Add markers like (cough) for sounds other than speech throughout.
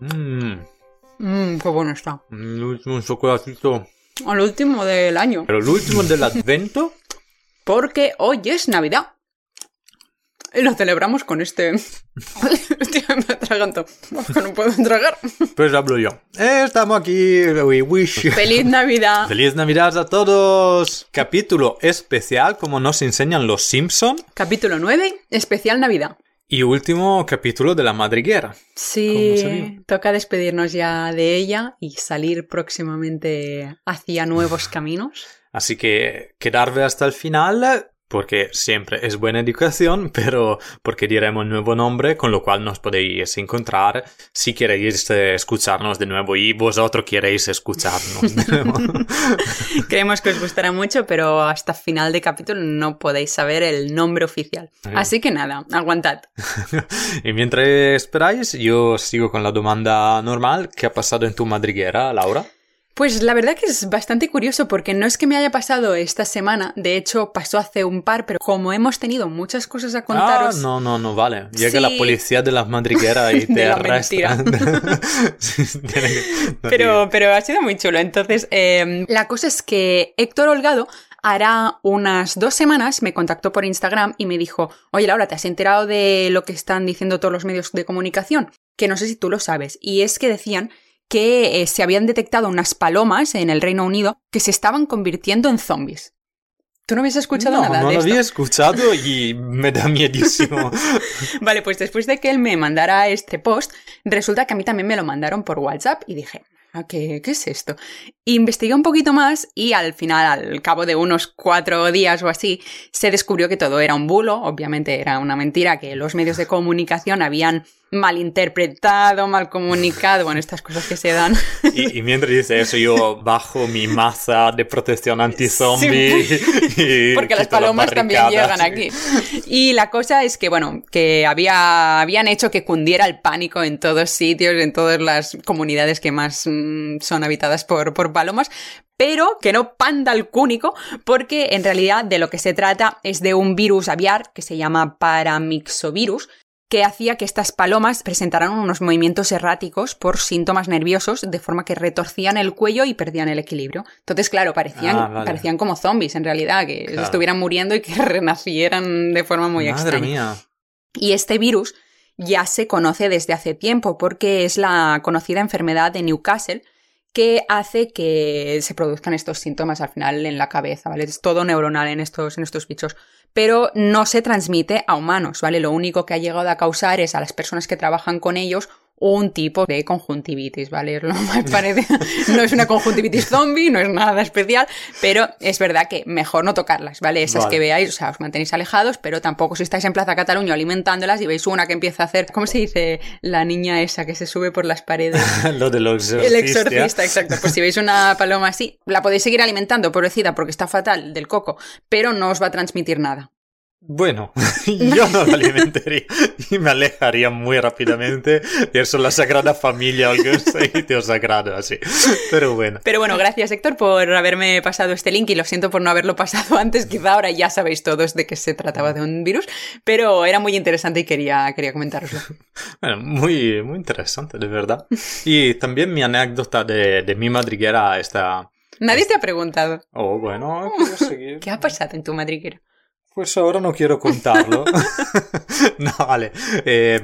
Mmm, Mmm, qué bueno está. el último chocolatito. Al último del año. Pero el último del advento. Porque hoy es Navidad. Y lo celebramos con este. (laughs) Tío, me atraganto. No puedo tragar. Pues hablo yo. Estamos aquí. We wish. ¡Feliz Navidad! Feliz Navidad a todos. Capítulo especial como nos enseñan los Simpson. Capítulo 9, especial Navidad. Y último capítulo de la madriguera. ¿Cómo se Sí, toca despedirnos ya de ella y salir próximamente hacia nuevos caminos. Así que quedarme hasta el final, porque siempre es buena educación, (laughs) pero porque diremos nuevo nombre, con lo cual nos podéis encontrar si queréis eh, escucharnos de nuevo y vosotros queréis escucharnos de nuevo. (laughs) (laughs) Creemos que os gustará mucho, pero hasta final de capítulo no podéis saber el nombre oficial. Así que nada, aguantad. y mientras esperáis, yo sigo con la demanda normal. ¿Qué ha pasado en tu madriguera, Laura? Pues la verdad que es bastante curioso porque no es que me haya pasado esta semana, de hecho pasó hace un par, pero como hemos tenido muchas cosas a contaros... Ah, no, no, no, vale. Llega Sí. la policía de las madrigueras y (laughs) te De la arresta. (laughs) Sí, tiene que- no Pero, pero ha sido muy chulo. Entonces, eh, la cosa es que Héctor Holgado hará unas dos semanas me contactó por Instagram y me dijo, oye Laura, ¿te has enterado de lo que están diciendo todos los medios de comunicación? Que no sé si tú lo sabes. Y es que decían que eh, se habían detectado unas palomas en el Reino Unido que se estaban convirtiendo en zombies. ¿Tú no habías escuchado no, nada no de lo esto? había escuchado y me da miedísimo. (laughs) Vale, pues después de que él me mandara este post, resulta que a mí también me lo mandaron por WhatsApp y dije, "Ah, ¿qué, qué es esto? Investigué un poquito más y al final, al cabo de unos cuatro días o así, se descubrió que todo era un bulo, obviamente era una mentira, que los medios de comunicación habían malinterpretado, mal comunicado, bueno, estas cosas que se dan. Y, y mientras dice eso, yo bajo mi masa de protección anti-zombie. (laughs) (laughs) Porque las la palomas también llegan aquí. Y la cosa es que, bueno, que había, habían hecho que cundiera el pánico en todos sitios, en todas las comunidades que más mm, son habitadas por, por palomas, pero que no panda el cúnico, porque en realidad de lo que se trata es de un virus aviar que se llama paramixovirus, que hacía que estas palomas presentaran unos movimientos erráticos por síntomas nerviosos, de forma que retorcían el cuello y perdían el equilibrio. Entonces, claro, parecían, Ah, vale. parecían como zombies en realidad, que Claro. estuvieran muriendo y que (laughs) renacieran de forma muy Madre extraña. mía. Y este virus ya se conoce desde hace tiempo porque es la conocida enfermedad de Newcastle que hace que se produzcan estos síntomas al final en la cabeza, ¿vale? Es todo neuronal en estos, en estos bichos. Pero no se transmite a humanos, ¿vale? Lo único que ha llegado a causar es a las personas que trabajan con ellos un tipo de conjuntivitis, ¿vale? (laughs) Lo me parece, no es una conjuntivitis zombie, no es nada especial, pero es verdad que mejor no tocarlas, ¿vale? Esas Vale. que veáis, o sea, os mantenéis alejados, pero tampoco si estáis en Plaza Cataluña alimentándolas y veis una que empieza a hacer, ¿cómo se dice? La niña esa que se sube por las paredes. (laughs) Lo de los El exorcista, exacto. Pues si veis una paloma así, la podéis seguir alimentando, pobrecita, porque está fatal del coco, pero no os va a transmitir nada. Bueno, (laughs) (laughs) yo no la alimentaría y me alejaría muy rápidamente de eso, la Sagrada Familia o algún (laughs) sitio sagrado así. Pero bueno. Pero bueno, gracias Héctor por haberme pasado este link y lo siento por no haberlo pasado antes. Quizá ahora ya sabéis todos de que se trataba de un virus, pero era muy interesante y quería, quería comentároslo. Bueno, muy, muy interesante, de verdad. Y también mi anécdota de, de mi madriguera está... Nadie te ha preguntado. Oh, bueno, quiero seguir. ¿Qué ha pasado en tu madriguera? Pues ahora no quiero contarlo. (laughs) (laughs) no, vale. Eh,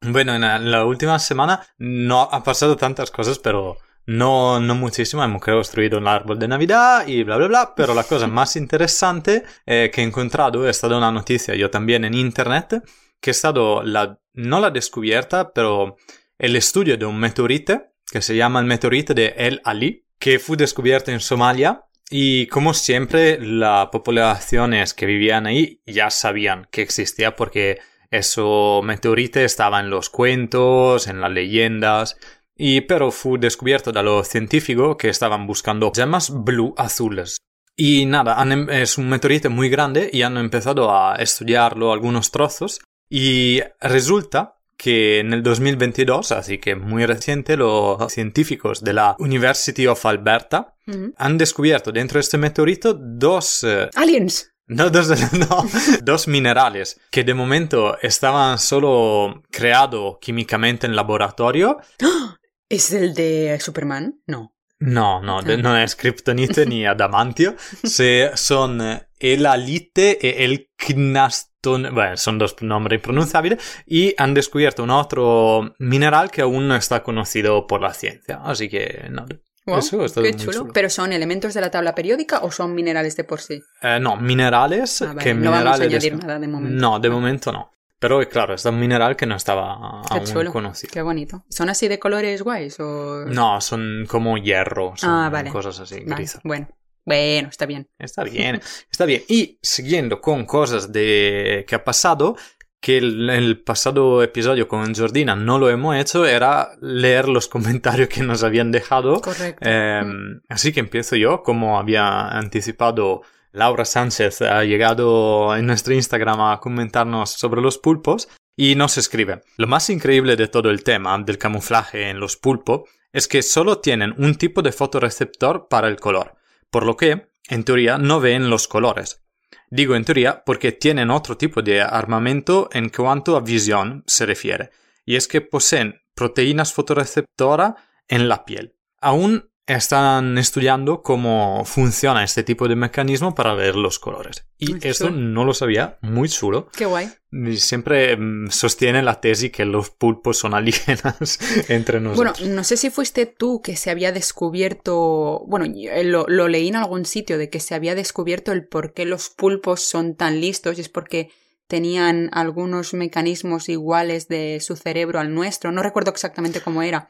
bueno, en la, en la última semana no ha pasado tantas cosas, pero no, no muchísimo. Hemos construido un árbol de Navidad y bla, bla, bla. Pero la cosa más interesante eh, que he encontrado es stata una noticia, yo también en internet, que es stata la, no la descubierta, pero el estudio de un meteorite que se llama el meteorite de El Ali, que fue descubierto en Somalia y como siempre, las poblaciones que vivían ahí ya sabían que existía porque eso meteorite estaba en los cuentos, en las leyendas, y pero fue descubierto de los científicos que estaban buscando llamas blue azules. Y nada, em- es un meteorite muy grande y han empezado a estudiarlo algunos trozos y resulta que en el 2022, así que muy reciente, los científicos de la University of Alberta Ujú. han descubierto dentro de este meteorito dos... eh, Aliens. no, dos, (laughs) no, dos minerales que de momento estaban solo creados químicamente en laboratorio. (gasps) ¿Es el de Superman? No. No, no, Ah. no es kriptonite ni adamantio. (laughs) Se, son eh, el alite y el knaston. Bueno, son dos nombres impronunciables. Y han descubierto un otro mineral que aún no está conocido por la ciencia. Así que, no. Wow, Eso está qué chulo. chulo. ¿Pero son elementos de la tabla periódica o son minerales de por sí? Eh, no, minerales. Ah, vale, que no vamos a minerales añadir nada de momento. No, de momento no. Pero claro, es un mineral que no estaba Qué aún chulo. conocido. Qué bonito. ¿Son así de colores guays o...? No, son como hierro, son Ah, vale. cosas así, Vale, grises. Bueno, bueno, está bien. Está bien, está bien. Y siguiendo con cosas de que ha pasado, que el, el pasado episodio con Jordina no lo hemos hecho, era leer los (laughs) comentarios que nos habían dejado. Correcto. Eh, así que empiezo yo, como había anticipado. Laura Sánchez ha llegado en nuestro Instagram a comentarnos sobre los pulpos y nos escribe, lo más increíble de todo el tema del camuflaje en los pulpos es que solo tienen un tipo de fotorreceptor para el color, por lo que, en teoría, no ven los colores. Digo en teoría porque tienen otro tipo de armamento en cuanto a visión se refiere, y es que poseen proteínas fotorreceptoras en la piel. Aún están estudiando cómo funciona este tipo de mecanismo para ver los colores. Y Muy esto chulo. no lo sabía, muy chulo. Qué guay. Siempre mm, sostiene la tesis que los pulpos son alienas (laughs) entre Bueno, nosotros. no sé si fuiste tú que se había descubierto, bueno, eh, lo, lo leí en algún sitio de que se había descubierto el por qué los pulpos son tan listos y es porque tenían algunos mecanismos iguales de su cerebro al nuestro. No recuerdo exactamente cómo era.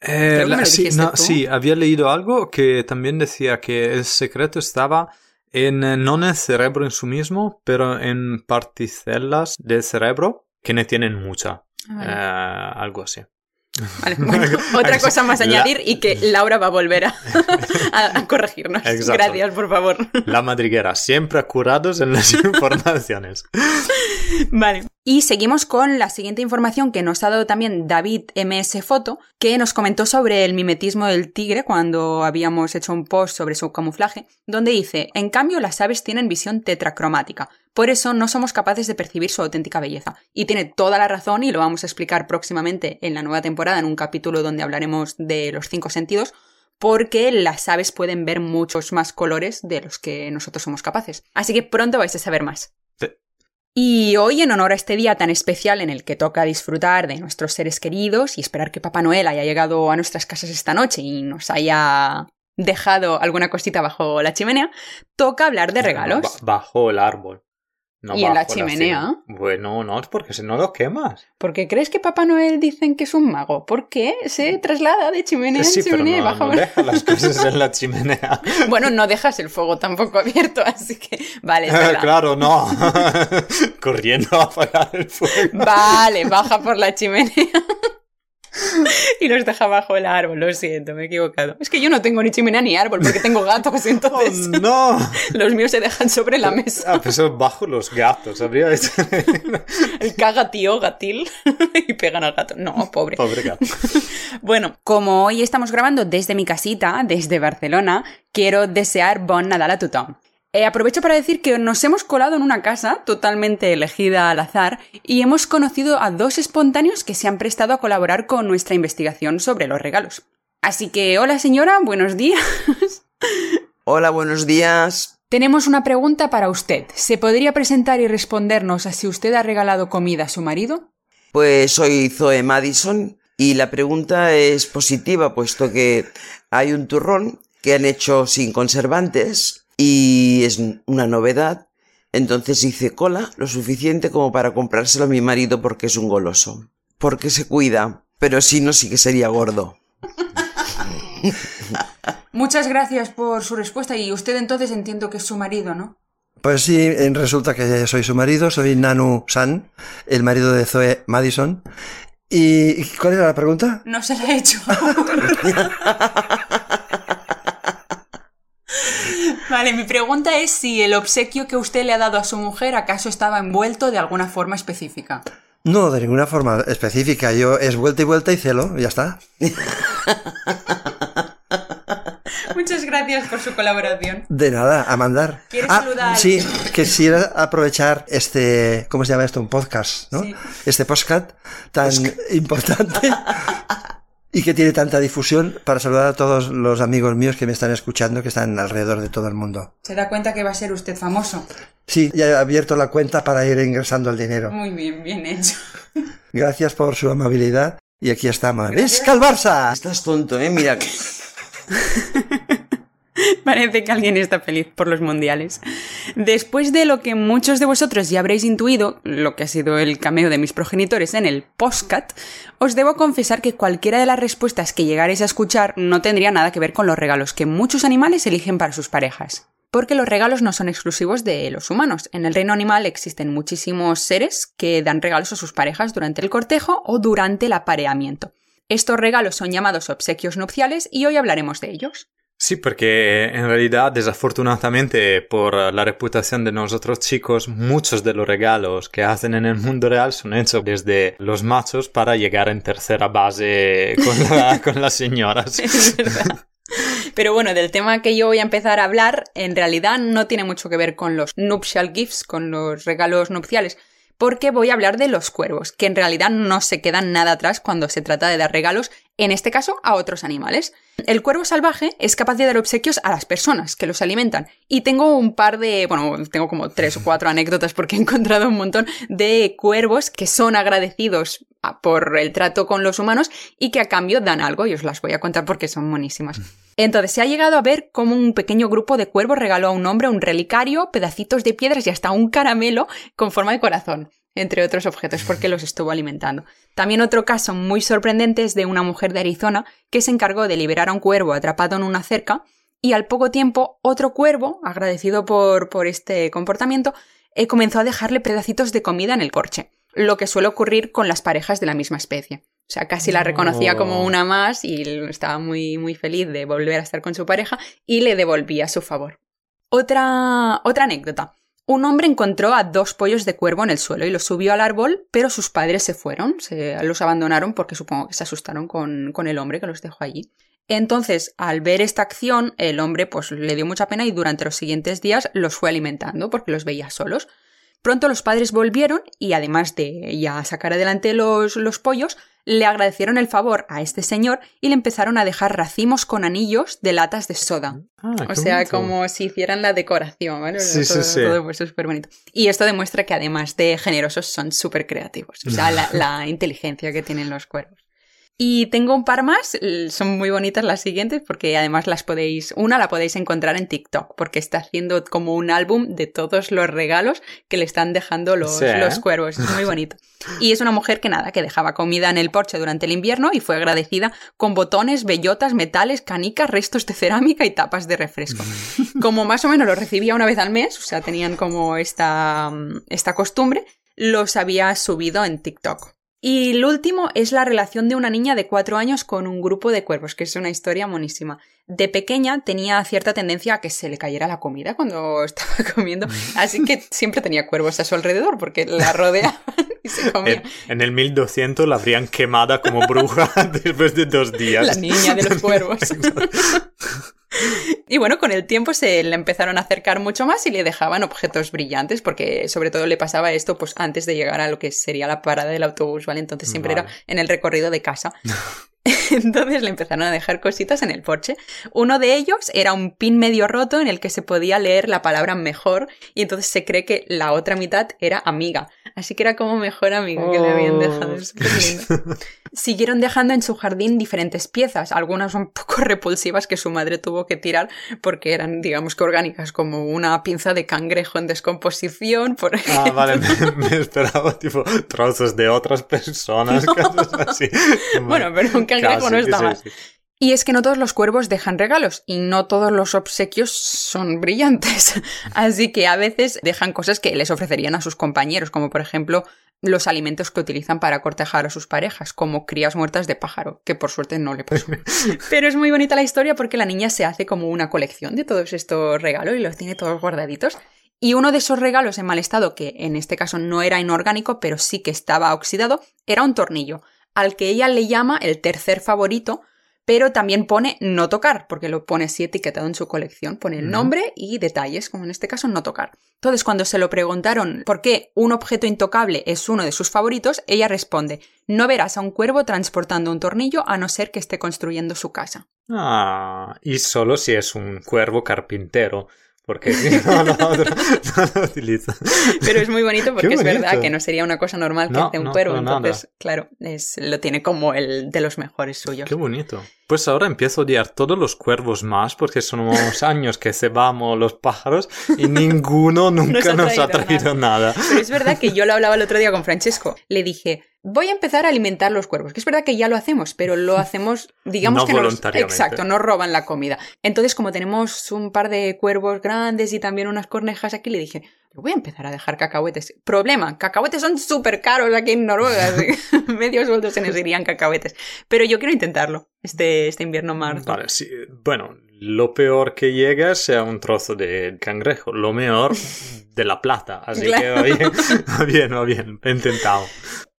Eh, la- sí, no, sí, había leído algo que también decía que el secreto estaba en eh, no en el cerebro en sí mismo, pero en particelas del cerebro que no tienen mucha. Vale. Eh, algo así. Vale, (laughs) bueno, otra cosa más a añadir y que Laura va a volver a, a- a corregirnos. Exacto. Gracias, por favor. La madriguera, siempre acurados en las (laughs) informaciones. Vale. Y seguimos con la siguiente información que nos ha dado también David MS Foto, que nos comentó sobre el mimetismo del tigre cuando habíamos hecho un post sobre su camuflaje, donde dice, en cambio las aves tienen visión tetracromática, por eso no somos capaces de percibir su auténtica belleza. Y tiene toda la razón y lo vamos a explicar próximamente en la nueva temporada, en un capítulo donde hablaremos de los cinco sentidos, porque las aves pueden ver muchos más colores de los que nosotros somos capaces. Así que pronto vais a saber más. Y hoy, en honor a este día tan especial en el que toca disfrutar de nuestros seres queridos y esperar que Papá Noel haya llegado a nuestras casas esta noche y nos haya dejado alguna cosita bajo la chimenea, toca hablar de regalos. Ba- bajo el árbol. No ¿Y en la chimenea? cima. Bueno, no, es porque si no lo quemas. ¿Por qué crees que Papá Noel dicen que es un mago? ¿Por qué se traslada de chimenea Sí, en pero chimenea y no, baja? no deja las (laughs) cosas en la chimenea. Bueno, no dejas el fuego tampoco abierto, así que vale, (laughs) claro, no. (laughs) Corriendo a apagar el fuego. Vale, baja por la chimenea. (laughs) y los deja bajo el árbol, lo siento, me he equivocado. Es que yo no tengo ni chimenea ni árbol porque tengo gatos, (laughs) Oh, entonces no. (laughs) los míos se dejan sobre la mesa. Ah, pues eso bajo los gatos. Habría hecho... El caga tío, gatil, y pegan al gato. No, pobre. Pobre gato. Bueno, como hoy estamos grabando desde mi casita, desde Barcelona, quiero desear bon Nadal a tothom. Eh, aprovecho para decir que nos hemos colado en una casa totalmente elegida al azar y hemos conocido a dos espontáneos que se han prestado a colaborar con nuestra investigación sobre los regalos. Así que, hola señora, buenos días. Hola, buenos días. Tenemos una pregunta para usted. ¿Se podría presentar y respondernos a si usted ha regalado comida a su marido? Pues soy Zoe Madison y la pregunta es positiva, puesto que hay un turrón que han hecho sin conservantes y es una novedad. Entonces hice cola lo suficiente como para comprárselo a mi marido porque es un goloso. Porque se cuida, pero si no, sí que sería gordo. Muchas gracias por su respuesta y usted entonces entiendo que es su marido, ¿no? Pues sí, resulta que soy su marido, soy Nanu San, el marido de Zoe Madison. ¿Y cuál era la pregunta? No se la he hecho. (laughs) vale, mi pregunta es si el obsequio que usted le ha dado a su mujer acaso estaba envuelto de alguna forma específica. No, de ninguna forma específica. Yo es vuelta y vuelta y celo, ya está. (laughs) Muchas gracias por su colaboración. De nada, a mandar. ¿Quieres Ah, saludar? Sí, quisiera aprovechar este, ¿cómo se llama esto? Un podcast, ¿no? Sí. Este podcast tan importante (laughs) y que tiene tanta difusión para saludar a todos los amigos míos que me están escuchando, que están alrededor de todo el mundo. Se da cuenta que va a ser usted famoso. Sí, ya he abierto la cuenta para ir ingresando el dinero. Muy bien, bien hecho. (laughs) Gracias por su amabilidad. Y aquí estamos. ¡Visca el Barça! Estás tonto, ¿eh? Mira. que- (laughs) (laughs) Parece que alguien está feliz por los mundiales. Después de lo que muchos de vosotros ya habréis intuido, lo que ha sido el cameo de mis progenitores en el postcat, os debo confesar que cualquiera de las respuestas que llegaréis a escuchar no tendría nada que ver con los regalos que muchos animales eligen para sus parejas. Porque los regalos no son exclusivos de los humanos. En el reino animal existen muchísimos seres que dan regalos a sus parejas durante el cortejo o durante el apareamiento. Estos regalos son llamados obsequios nupciales y hoy hablaremos de ellos. Sí, porque en realidad, desafortunadamente, por la reputación de nosotros chicos, muchos de los regalos que hacen en el mundo real son hechos desde los machos para llegar en tercera base con, la- (laughs) con las señoras. Es verdad. Pero bueno, del tema que yo voy a empezar a hablar, en realidad no tiene mucho que ver con los nuptial gifts, con los regalos nupciales, porque voy a hablar de los cuervos, que en realidad no se quedan nada atrás cuando se trata de dar regalos, en este caso a otros animales. El cuervo salvaje es capaz de dar obsequios a las personas que los alimentan. Y tengo un par de, bueno, tengo como tres o cuatro anécdotas porque he encontrado un montón de cuervos que son agradecidos por el trato con los humanos y que a cambio dan algo y os las voy a contar porque son monísimas. Entonces se ha llegado a ver cómo un pequeño grupo de cuervos regaló a un hombre un relicario, pedacitos de piedras y hasta un caramelo con forma de corazón, entre otros objetos, porque los estuvo alimentando. También otro caso muy sorprendente es de una mujer de Arizona que se encargó de liberar a un cuervo atrapado en una cerca y al poco tiempo otro cuervo, agradecido por, por este comportamiento, eh, comenzó a dejarle pedacitos de comida en el corche, lo que suele ocurrir con las parejas de la misma especie. O sea, casi la reconocía como una más y estaba muy, muy feliz de volver a estar con su pareja y le devolvía su favor. Otra, otra anécdota. Un hombre encontró a dos pollos de cuervo en el suelo y los subió al árbol, pero sus padres se fueron, se los abandonaron porque supongo que se asustaron con, con el hombre que los dejó allí. Entonces, al ver esta acción, el hombre pues le dio mucha pena y durante los siguientes días los fue alimentando porque los veía solos. Pronto los padres volvieron y además de ya sacar adelante los, los pollos, le agradecieron el favor a este señor y le empezaron a dejar racimos con anillos de latas de soda. Ah, O sea, bonito. como si hicieran la decoración, ¿vale? Sí, todo, sí, sí. todo pues súper bonito. Y esto demuestra que además de generosos son súper creativos. O sea, la, (laughs) la inteligencia que tienen los cuervos. Y tengo un par más, son muy bonitas las siguientes porque además las podéis, una la podéis encontrar en TikTok porque está haciendo como un álbum de todos los regalos que le están dejando los, Sí, ¿eh? los cuervos, es muy bonito. Y es una mujer que nada, que dejaba comida en el porche durante el invierno y fue agradecida con botones, bellotas, metales, canicas, restos de cerámica y tapas de refresco. (laughs) Como más o menos lo recibía una vez al mes, o sea, tenían como esta, mm, esta costumbre, los había subido en TikTok. Y el último es la relación de una niña de cuatro años con un grupo de cuervos, que es una historia monísima. De pequeña tenía cierta tendencia a que se le cayera la comida cuando (laughs) estaba comiendo, así que siempre tenía cuervos a su alrededor porque la (laughs) rodeaban y (laughs) se comían. En, en el 1200 la habrían quemada como bruja (laughs) después de dos días. La niña de los (laughs) cuervos. Y bueno, con el tiempo se le empezaron a acercar mucho más y le dejaban objetos brillantes, porque sobre todo le pasaba esto pues antes de llegar a lo que sería la parada del autobús, ¿vale? Entonces siempre Vale. era en el recorrido de casa. Entonces le empezaron a dejar cositas en el porche. Uno de ellos era un pin medio roto en el que se podía leer la palabra mejor y entonces se cree que la otra mitad era amiga. Así que era como mejor amiga que le habían Oh. dejado. Lindo. (laughs) Siguieron dejando en su jardín diferentes piezas, algunas un poco (laughs) repulsivas que su madre tuvo que tirar porque eran, digamos que orgánicas, como una pinza de cangrejo en descomposición, por Ah, ejemplo. vale, me, (laughs) me esperaba tipo trozos de otras personas, cosas así. Bueno, pero un cangrejo Casi, no está sí, mal. sí. Y es que no todos los cuervos dejan regalos y no todos los obsequios son brillantes. (laughs) Así que a veces dejan cosas que les ofrecerían a sus compañeros, como por ejemplo los alimentos que utilizan para cortejar a sus parejas, como crías muertas de pájaro, que por suerte no le pasó. (laughs) Pero es muy bonita la historia porque la niña se hace como una colección de todos estos regalos y los tiene todos guardaditos. Y uno de esos regalos en mal estado, que en este caso no era inorgánico, pero sí que estaba oxidado, era un tornillo, al que ella le llama el tercer favorito, pero también pone no tocar, porque lo pone así etiquetado en su colección, pone el nombre y detalles, como en este caso no tocar. Entonces, cuando se lo preguntaron por qué un objeto intocable es uno de sus favoritos, ella responde, no verás a un cuervo transportando un tornillo a no ser que esté construyendo su casa. Ah, y solo si es un cuervo carpintero. Porque no, no, no, (laughs) no lo utiliza. Pero es muy bonito (laughs) porque es verdad que no sería una cosa normal que No, hace un cuervo. nada. Entonces, claro, es, lo tiene como el de los mejores suyos. Qué bonito. Pues ahora empiezo a odiar todos los cuervos más porque son unos años que cebamos los pájaros y (laughs) ninguno nunca Nos nos ha traído nada. Pero es verdad que yo lo hablaba el otro día con Francesco. Le dije, voy a empezar a alimentar los cuervos. Que es verdad que ya lo hacemos, pero lo (laughs) hacemos, digamos No que nos- voluntariamente. exacto, nos roban la comida. Entonces, como tenemos un par de cuervos grandes y también unas cornejas aquí, le dije, yo voy a empezar a dejar cacahuetes. Problema, cacahuetes son súper caros aquí en Noruega. (laughs) (laughs) Medio sueldo se nos irían cacahuetes. Pero yo quiero intentarlo este, este invierno marzo. Vale, sí. Bueno, lo peor que llega sea un trozo de cangrejo. Lo mejor de la plata. Así que va (laughs) bien, va bien, va bien. He intentado.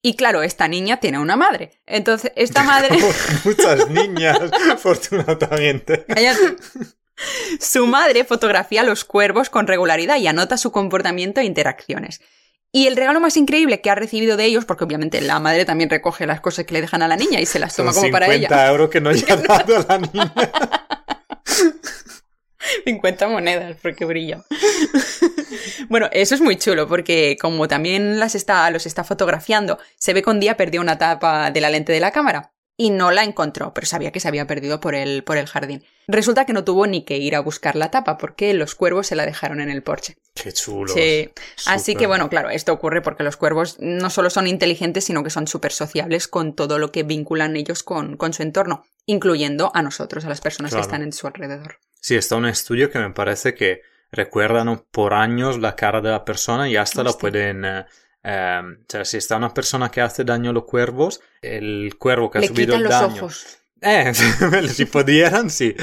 Y claro, esta niña tiene una madre. Entonces, esta madre... Muchas niñas, afortunadamente. Cállate. Su madre fotografía a los cuervos con regularidad y anota su comportamiento e interacciones. Y el regalo más increíble que ha recibido de ellos, porque obviamente la madre también recoge las cosas que le dejan a la niña y se las Son toma como para 50 ella. euros que no le (laughs) ha dado la niña. (laughs) 50 monedas, porque brilla. (laughs) bueno, eso es muy chulo, porque como también las está, los está fotografiando, se ve que un día perdió una tapa de la lente de la cámara. Y no la encontró, pero sabía que se había perdido por el, por el jardín. Resulta que no tuvo ni que ir a buscar la tapa, porque los cuervos se la dejaron en el porche. Qué chulo. Sí. Así que bueno, claro, esto ocurre porque los cuervos no solo son inteligentes, sino que son súper sociables con todo lo que vinculan ellos con, con su entorno, incluyendo a nosotros, a las personas Claro. que están en su alrededor. Sí, está un estudio que me parece que recuerdan por años la cara de la persona y hasta la pueden... eh, eh, o sea, si está una persona que hace daño a los cuervos, el cuervo que ha Le subido quitan el los daño... ojos. Eh, (laughs) si pudieran, sí.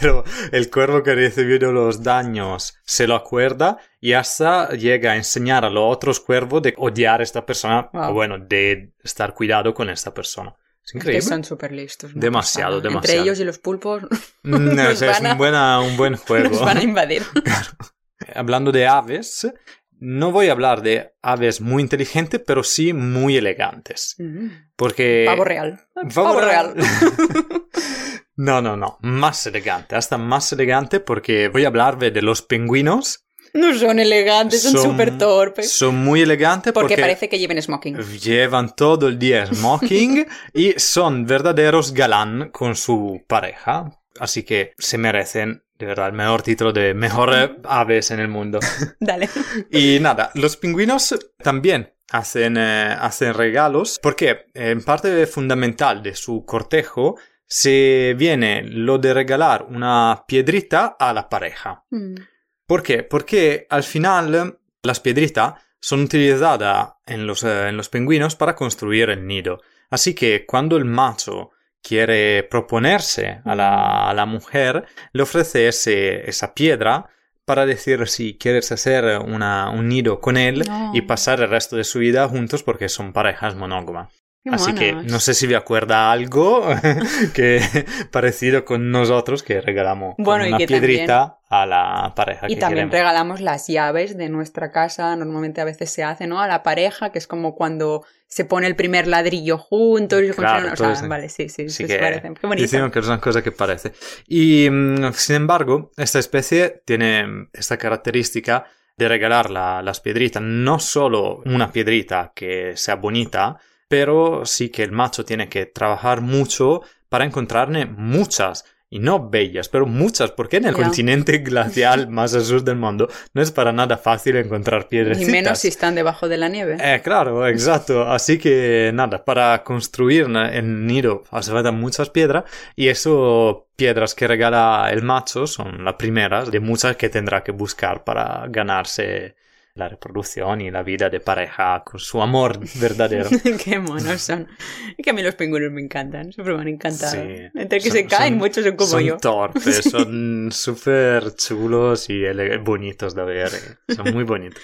Pero el cuervo que ha recibido los daños se lo acuerda y hasta llega a enseñar a los otros cuervos de odiar a esta persona, Wow. o bueno, de estar cuidado con esta persona. Es Es que increíble. son súper listos. una Demasiado, pasada. demasiado. Entre ellos y los pulpos (laughs) Mm, nos es (laughs) van a- un, buena- un buen juego. nos van a invadir. Hablando de aves, no voy a hablar de aves muy inteligentes, pero sí muy elegantes. Mm. Porque... Pavo real. Pavo real. (laughs) no, no, no. Más elegante. Hasta más elegante porque voy a hablarle de los pingüinos. No son elegantes, son súper torpes. Son muy elegantes Porque, porque, parece que lleven smoking. llevan todo el día smoking (laughs) y son verdaderos galán con su pareja. Así que se merecen, de verdad, el mejor título de mejores (laughs) aves en el mundo. (laughs) Dale. Y nada, los pingüinos también hacen, eh, hacen regalos porque en parte fundamental de su cortejo se viene lo de regalar una piedrita a la pareja. Mm. ¿Por qué? Porque al final las piedritas son utilizadas en los, eh, en los pingüinos para construir el nido. Así que cuando el macho quiere proponerse a la, a la mujer, le ofrece ese- esa piedra para decir si quieres hacer una- un nido con él No. y pasar el resto de su vida juntos porque son parejas monógamas. Qué Así que monos. no sé si me acuerda algo (laughs) que (laughs) parecido con nosotros que regalamos Bueno, y una que piedrita a la pareja Y que también queremos. regalamos las llaves de nuestra casa. Normalmente a veces se hace, ¿no? A la pareja, que es como cuando se pone el primer ladrillo juntos. y Claro, o sea, eso. vale, sí, sí, Sí que parecen. Qué bonito. Decimos que es una cosa que parece. Y mm, sin embargo, esta especie tiene esta característica de regalar la- las piedritas, no solo una piedrita que sea bonita, pero sí que el macho tiene que trabajar mucho para encontrarne muchas. Y no bellas, pero muchas, porque en el continente (laughs) glacial más al sur del mundo no es para nada fácil encontrar piedrecitas. Y menos si están debajo de la nieve. Eh, claro, (laughs) exacto. Así que nada, para construir el nido hace falta muchas piedras y eso piedras que regala el macho son las primeras de muchas que tendrá que buscar para ganarse la reproducción y la vida de pareja con su amor verdadero. (laughs) Qué monos son. Es que a mí los pingüinos me encantan, siempre me han encantado. Sí. Entre que Son- se caen, son- muchos son como son yo. torpes, (laughs) son súper chulos y bonitos de ver. eh. Son muy bonitos.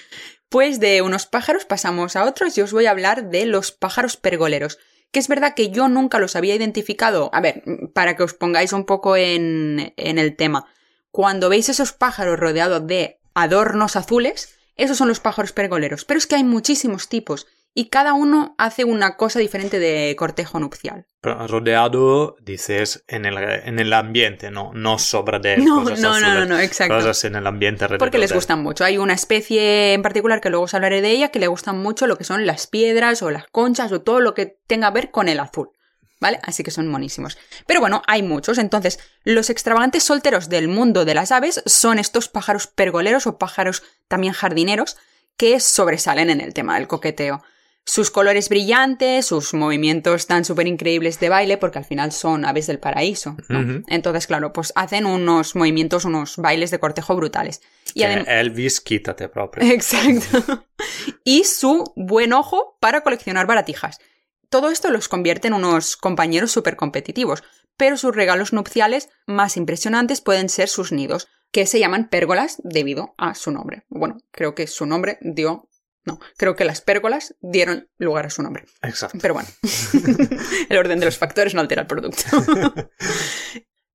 Pues de unos pájaros pasamos a otros y os voy a hablar de los pájaros pergoleros. Que es verdad que yo nunca los había identificado. A ver, para que os pongáis un poco en, en el tema. Cuando veis esos pájaros rodeados de adornos azules, esos son los pájaros pergoleros. Pero es que hay muchísimos tipos y cada uno hace una cosa diferente de cortejo nupcial. Pero rodeado, dices, en el, en el ambiente, no, no sobra de (laughs) No, cosas no, no, no, no, exacto. Cosas en el ambiente Porque les gustan mucho. Hay una especie en particular que luego os hablaré de ella que le gustan mucho lo que son las piedras o las conchas o todo lo que tenga que ver con el azul. ¿Vale? Así que son monísimos. Pero bueno, hay muchos. Entonces, los extravagantes solteros del mundo de las aves son estos pájaros pergoleros o pájaros también jardineros que sobresalen en el tema del coqueteo. Sus colores brillantes, sus movimientos tan súper increíbles de baile, porque al final son aves del paraíso. Entonces, claro, pues hacen unos movimientos, unos bailes de cortejo brutales. Y Elvis, quítate proprio. (laughs) Exacto. Y su buen ojo para coleccionar baratijas. Todo esto los convierte en unos compañeros súper competitivos, pero sus regalos nupciales más impresionantes pueden ser sus nidos, que se llaman pérgolas debido a su nombre. Bueno, creo que su nombre dio... No, creo que las pérgolas dieron lugar a su nombre. Exacto. Pero bueno, (laughs) el orden de los factores no altera el producto. (laughs)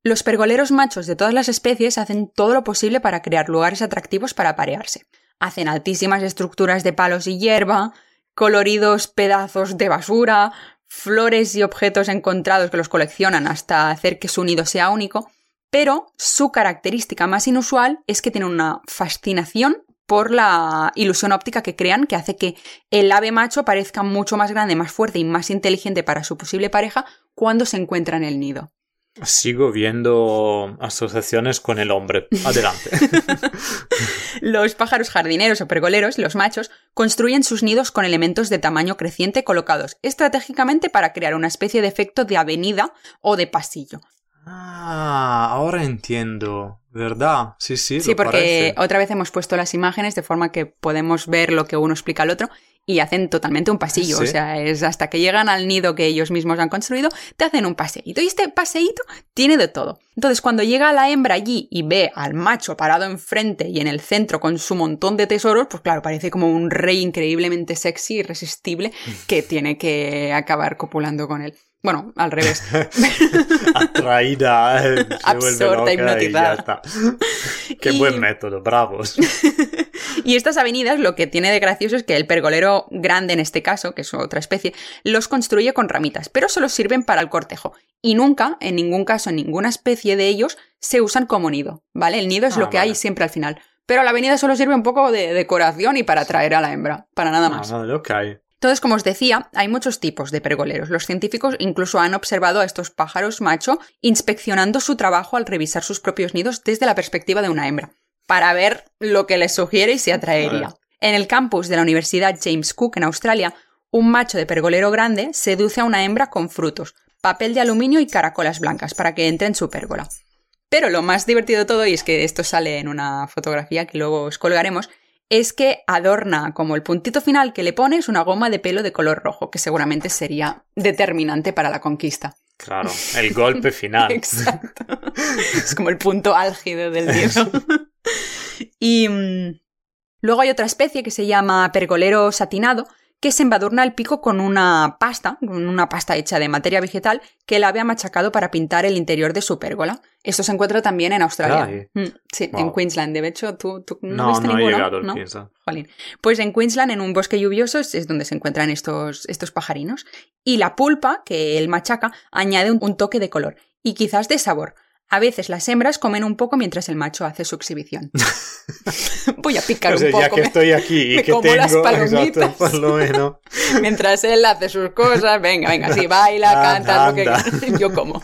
Los pergoleros machos de todas las especies hacen todo lo posible para crear lugares atractivos para aparearse. Hacen altísimas estructuras de palos y hierba, coloridos pedazos de basura, flores y objetos encontrados que los coleccionan hasta hacer que su nido sea único, pero su característica más inusual es que tienen una fascinación por la ilusión óptica que crean, que hace que el ave macho parezca mucho más grande, más fuerte y más inteligente para su posible pareja cuando se encuentra en el nido. Sigo viendo asociaciones con el hombre. Adelante. (laughs) Los pájaros jardineros o pergoleros, los machos, construyen sus nidos con elementos de tamaño creciente colocados estratégicamente para crear una especie de efecto de avenida o de pasillo. ah, ahora entiendo. ¿Verdad? Sí, sí. Sí, porque parece. otra vez hemos puesto las imágenes de forma que podemos ver lo que uno explica al otro y hacen totalmente un pasillo. Sí. O sea, es hasta que llegan al nido que ellos mismos han construido, te hacen un paseíto. Y este paseíto tiene de todo. Entonces, cuando llega la hembra allí y ve al macho parado enfrente y en el centro con su montón de tesoros, pues claro, parece como un rey increíblemente sexy, irresistible, Mm. que tiene que acabar copulando con él. Bueno, al revés. (laughs) Atraída, eh, Absorta, loca y hipnotizada. ya está. Qué Y- buen método, bravos. (laughs) Y estas avenidas lo que tiene de gracioso es que el pergolero grande en este caso, que es otra especie, los construye con ramitas, pero solo sirven para el cortejo. Y nunca, en ningún caso, en ninguna especie de ellos, se usan como nido, ¿vale? El nido es Ah, lo que hay siempre al final. Pero la avenida solo sirve un poco de decoración y para atraer a la hembra, para nada más. Ah, vale, ok. Entonces, como os decía, hay muchos tipos de pergoleros. Los científicos incluso han observado a estos pájaros macho inspeccionando su trabajo al revisar sus propios nidos desde la perspectiva de una hembra, para ver lo que les sugiere y si atraería. En el campus de la Universidad James Cook en Australia, un macho de pergolero grande seduce a una hembra con frutos, papel de aluminio y caracolas blancas para que entre en su pérgola. Pero lo más divertido de todo, y es que esto sale en una fotografía que luego os colgaremos, es que adorna como el puntito final que le pones una goma de pelo de color rojo, que seguramente sería determinante para la conquista. Claro, el golpe (laughs) final. Exacto. es como el punto álgido del libro. (laughs) y mm, luego hay otra especie que se llama pergolero satinado, que se embadurna el pico con una pasta, con una pasta hecha de materia vegetal, que el ave ha machacado para pintar el interior de su pérgola. Esto se encuentra también en Australia. Mm, sí, en Wow. Queensland. De hecho, tú, tú no, No, viste no he ninguno, llegado al ¿no? Queensland. Pues en Queensland, en un bosque lluvioso, es es donde se encuentran estos, estos pajarinos. Y la pulpa, que él machaca, añade un, un toque de color y quizás de sabor. A veces las hembras comen un poco mientras el macho hace su exhibición. (laughs) Voy a picar O sea, un poco ya que me- estoy aquí y me que como tengo las palomitas. exacto, por lo menos. (laughs) mientras él hace sus cosas. Venga, venga, sí, baila, Anda, canta, lo que anda. quieras. (laughs) Yo como.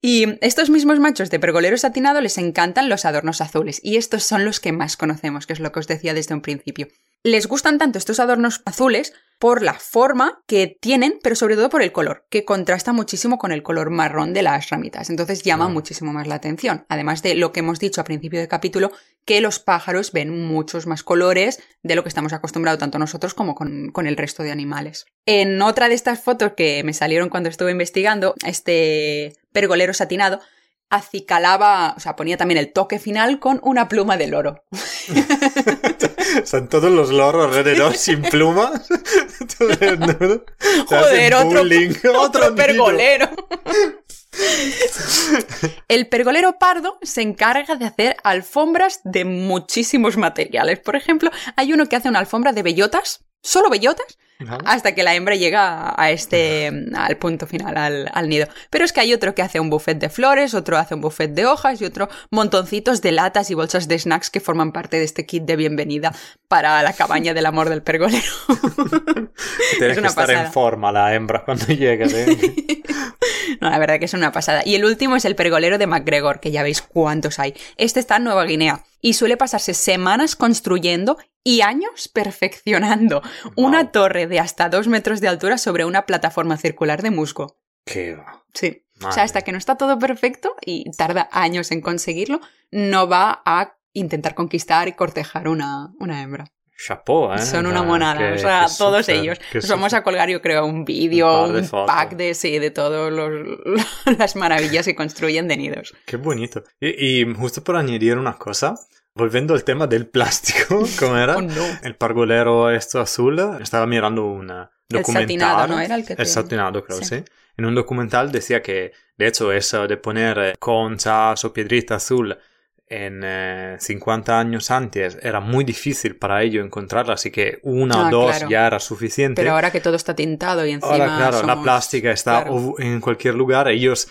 Y estos mismos machos de pergolero satinado les encantan los adornos azules, y estos son los que más conocemos, que es lo que os decía desde un principio. Les gustan tanto estos adornos azules por la forma que tienen, pero sobre todo por el color, que contrasta muchísimo con el color marrón de las ramitas. Entonces llama muchísimo más la atención. Además de lo que hemos dicho a principio de capítulo, que los pájaros ven muchos más colores de lo que estamos acostumbrados tanto nosotros como con, con el resto de animales. En otra de estas fotos que me salieron cuando estuve investigando, este pergolero satinado acicalaba, o sea, ponía también el toque final con una pluma de loro. Están todos los loros alrededor (laughs) sin. (laughs) Se Joder, (laughs) otro, otro nido. pergolero. El pergolero pardo se encarga de hacer alfombras de muchísimos materiales. Por ejemplo, hay uno que hace una alfombra de bellotas, solo bellotas, Ajá. hasta que la hembra llega a este al punto final, al, al nido. Pero es que hay otro que hace un buffet de flores, otro hace un buffet de hojas y otro montoncitos de latas y bolsas de snacks que forman parte de este kit de bienvenida para la cabaña del amor del pergolero. (laughs) Tiene es que estar pasada. en forma la hembra cuando llegue. ¿eh? (laughs) No, la verdad que es una pasada. Y el último es el pergolero de MacGregor, que ya veis cuántos hay. Este está en Nueva Guinea y suele pasarse semanas construyendo y años perfeccionando una torre de hasta dos metros de altura sobre una plataforma circular de musgo. Qué va. Sí. O sea, hasta que no está todo perfecto y tarda años en conseguirlo, no va a intentar conquistar y cortejar una, una hembra. Chapeau, ¿eh? Son una monada, qué- o sea, todos ellos. Nos vamos a colgar, yo creo, un vídeo, Un pack de, sí, de todas (laughs) las maravillas que construyen de nidos. Qué bonito. Y, y justo por añadir una cosa, volviendo al tema del plástico, (laughs) ¿cómo era? Oh, no. El pargolero esto azul, estaba mirando un El documental. satinado, ¿no? Era el que El satinado, creo, Sí. sí. En un documental decía que, de hecho, eso de poner eh, conchas o piedrita azul en eh, 50 años antes era muy difícil para ellos encontrarla, así que una Ah, o dos claro. ya era suficiente. Pero ahora que todo está tintado y encima. Ahora, claro, la somos- plástica está claro. en cualquier lugar. Ellos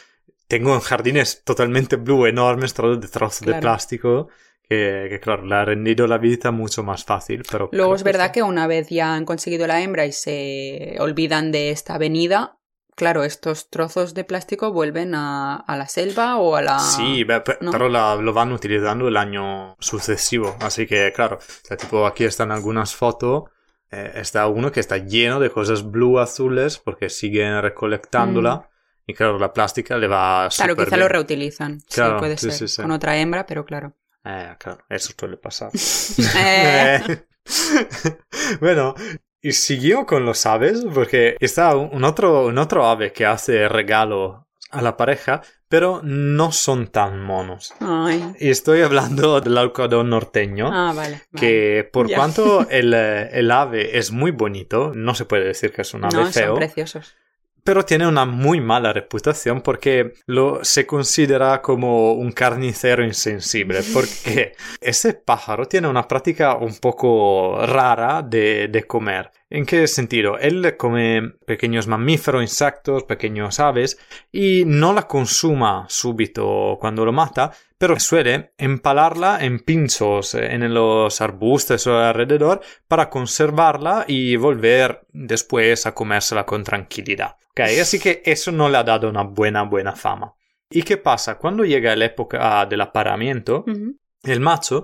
tengo jardines totalmente blue, enormes, todos de trozos de Claro. plástico, que, que, claro, le ha rendido la vida mucho más fácil. Pero Luego es verdad que una vez ya han conseguido la hembra y se olvidan de esta avenida, claro, estos trozos de plástico vuelven a, a la selva o a la. Sí, be- pe- ¿no? pero la- lo van utilizando el año sucesivo. Así que, claro, o sea, tipo, aquí están algunas fotos. eh, está uno que está lleno de cosas blue azules porque siguen recolectándola. Y claro, la plástica le va Mm. Claro, quizá bien. lo reutilizan. Claro, sí, puede sí, ser. sí, sí. Con otra hembra, pero claro. Eh, claro, eso suele pasar. Eh. (laughs) (laughs) bueno, y siguió con los aves, porque está un otro, un otro ave que hace regalo a la pareja, pero no son tan monos. Ay. Y estoy hablando del alcadón norteño. Ah, vale. vale. Que por Ya. cuanto (laughs) el, eh, el ave es muy bonito, no se puede decir que es un ave no, feo, son preciosos. Pero tiene una muy mala reputación porque lo se considera como un carnicero insensible (laughs) porque ese pájaro tiene una práctica un poco rara de, de comer. ¿En qué sentido? Él come pequeños mamíferos, insectos, pequeños aves y no la consuma súbito cuando lo mata, pero suele empalarla en pinchos eh, en los arbustos o alrededor para conservarla y volver después a comérsela con tranquilidad. Ok, así que eso no le ha dado una buena, buena fama. ¿Y qué pasa? Cuando llega la época del apareamiento, el macho,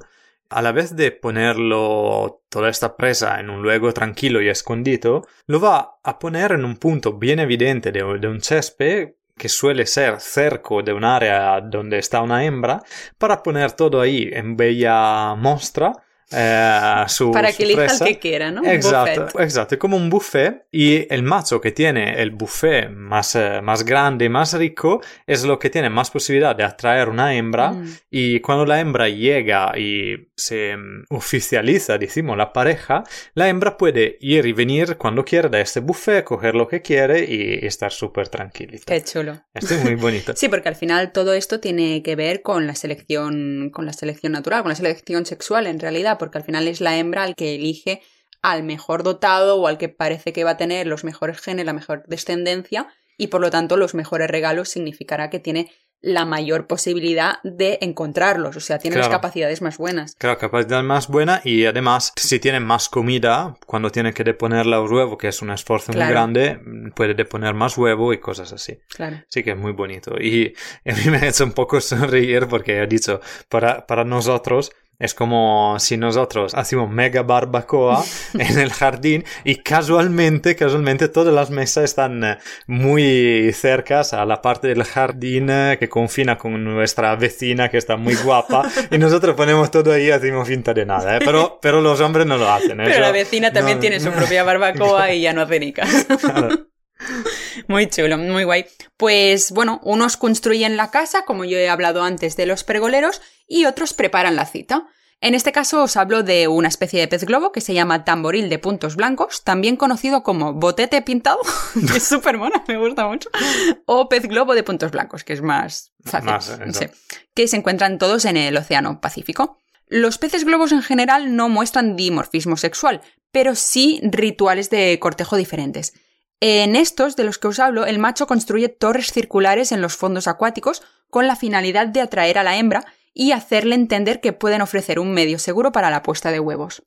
a la vez de ponerlo toda esta presa en un luego tranquilo y escondido, lo va a poner en un punto bien evidente de, de un césped que suele ser cerca de un área donde está una hembra, para poner todo ahí en bella mostra. Eh, su, Para su que elija presa. el que quiera, ¿no? Exacto, buffet. exacto, como un buffet y el macho que tiene el buffet más, eh, más grande y más rico es lo que tiene más posibilidad de atraer una hembra Mm. y cuando la hembra llega y se mm, oficializa, decimos, la pareja, la hembra puede ir y venir cuando quiera de este buffet, coger lo que quiere y estar súper tranquilita. Qué chulo. Esto es muy (laughs) bonito. Sí, porque al final todo esto tiene que ver con la selección, con la selección natural, con la selección sexual en realidad, porque al final es la hembra al que elige al mejor dotado o al que parece que va a tener los mejores genes, la mejor descendencia, y por lo tanto los mejores regalos significará que tiene la mayor posibilidad de encontrarlos, o sea, tiene las capacidades más buenas. Claro, capacidad más buena y además si tiene más comida, cuando tiene que deponerla al huevo, que es un esfuerzo muy grande, puede deponer más huevo y cosas así. Claro. Sí que es muy bonito. Y (laughs) a mí me ha hecho un poco sonreír porque he dicho, para, para nosotros Es como si nosotros hacemos mega barbacoa (laughs) en el jardín y casualmente, casualmente todas las mesas están eh, muy cercas a la parte del jardín eh, que confina con nuestra vecina que está muy guapa (laughs) y nosotros ponemos todo ahí y hacemos finta de nada, ¿eh? pero, pero los hombres no lo hacen. ¿eh? Pero la vecina también no- tiene su propia barbacoa y ya no hace ni caso. (laughs) Claro. Muy chulo, muy guay. Pues bueno, unos construyen la casa, como yo he hablado antes de los pergoleros, y otros preparan la cita. En este caso os hablo de una especie de pez globo que se llama tamboril de puntos blancos, también conocido como botete pintado, que (laughs) es súper mona, me gusta mucho, o pez globo de puntos blancos, que es más fácil, Más, sí, que se encuentran todos en el Océano Pacífico. Los peces globos en general no muestran dimorfismo sexual, pero sí rituales de cortejo diferentes. En estos de los que os hablo, el macho construye torres circulares en los fondos acuáticos con la finalidad de atraer a la hembra y hacerle entender que pueden ofrecer un medio seguro para la puesta de huevos.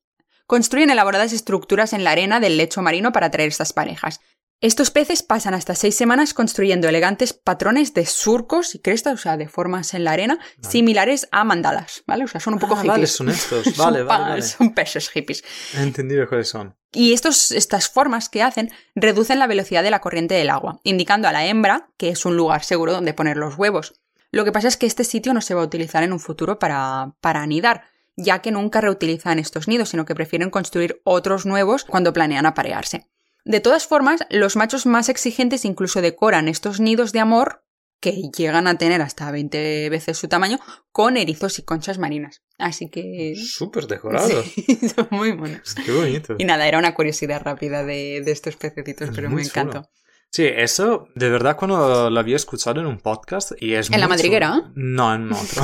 Construyen elaboradas estructuras en la arena del lecho marino para atraer estas parejas. Estos peces pasan hasta seis semanas construyendo elegantes patrones de surcos y crestas, o sea, de formas en la arena, similares a mandalas, ¿vale? O sea, son un poco Ah, hippies. vale, son estos. (laughs) Vale, vale, vale. Son peces hippies. He entendido cuáles son. Y estos, estas formas que hacen reducen la velocidad de la corriente del agua, indicando a la hembra que es un lugar seguro donde poner los huevos. Lo que pasa es que este sitio no se va a utilizar en un futuro para, para anidar, ya que nunca reutilizan estos nidos, sino que prefieren construir otros nuevos cuando planean aparearse. De todas formas, los machos más exigentes incluso decoran estos nidos de amor, que llegan a tener hasta 20 veces su tamaño, con erizos y conchas marinas. Así que... Súper decorados. (laughs) Sí, son muy monos. Qué bonito. Y nada, era una curiosidad rápida de, de estos pececitos, Es pero me encantó. Sí, eso de verdad cuando lo había escuchado en un podcast y es ¿En la muy madriguera? No, en otro.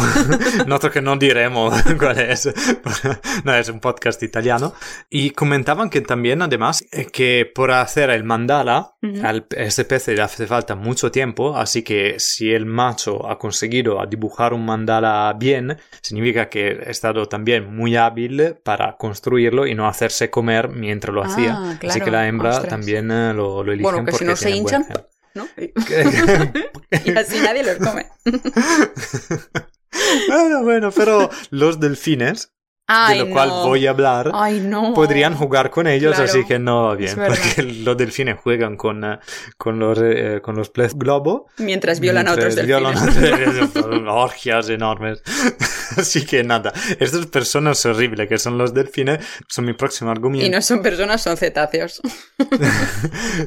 (laughs) en otro que no diremos (laughs) cuál es. (laughs) no, es un podcast italiano. Y comentaban que también, además, eh, que por hacer el mandala, Ujú. al ese pez le hace falta mucho tiempo, así que si el macho ha conseguido dibujar un mandala bien, significa que ha estado también muy hábil para construirlo y no hacerse comer mientras lo Ah, hacía. Así claro. que la hembra Ostras. también eh, lo, lo eligen Bueno, que si porque no se hinchan. ¿no? (laughs) (laughs) y así nadie los come. (laughs) bueno, bueno, pero los delfines, Ay, de lo cual no. voy a hablar, Ay, no. podrían jugar con ellos, Claro, así que no va bien, porque (laughs) los delfines juegan con, eh, con los, eh, con los pez globo. Mientras violan a otros mientras delfines. violan (laughs) orgias enormes. (laughs) Así que nada, estas personas horribles que son los delfines son mi próximo argumento. Y no son personas, son cetáceos.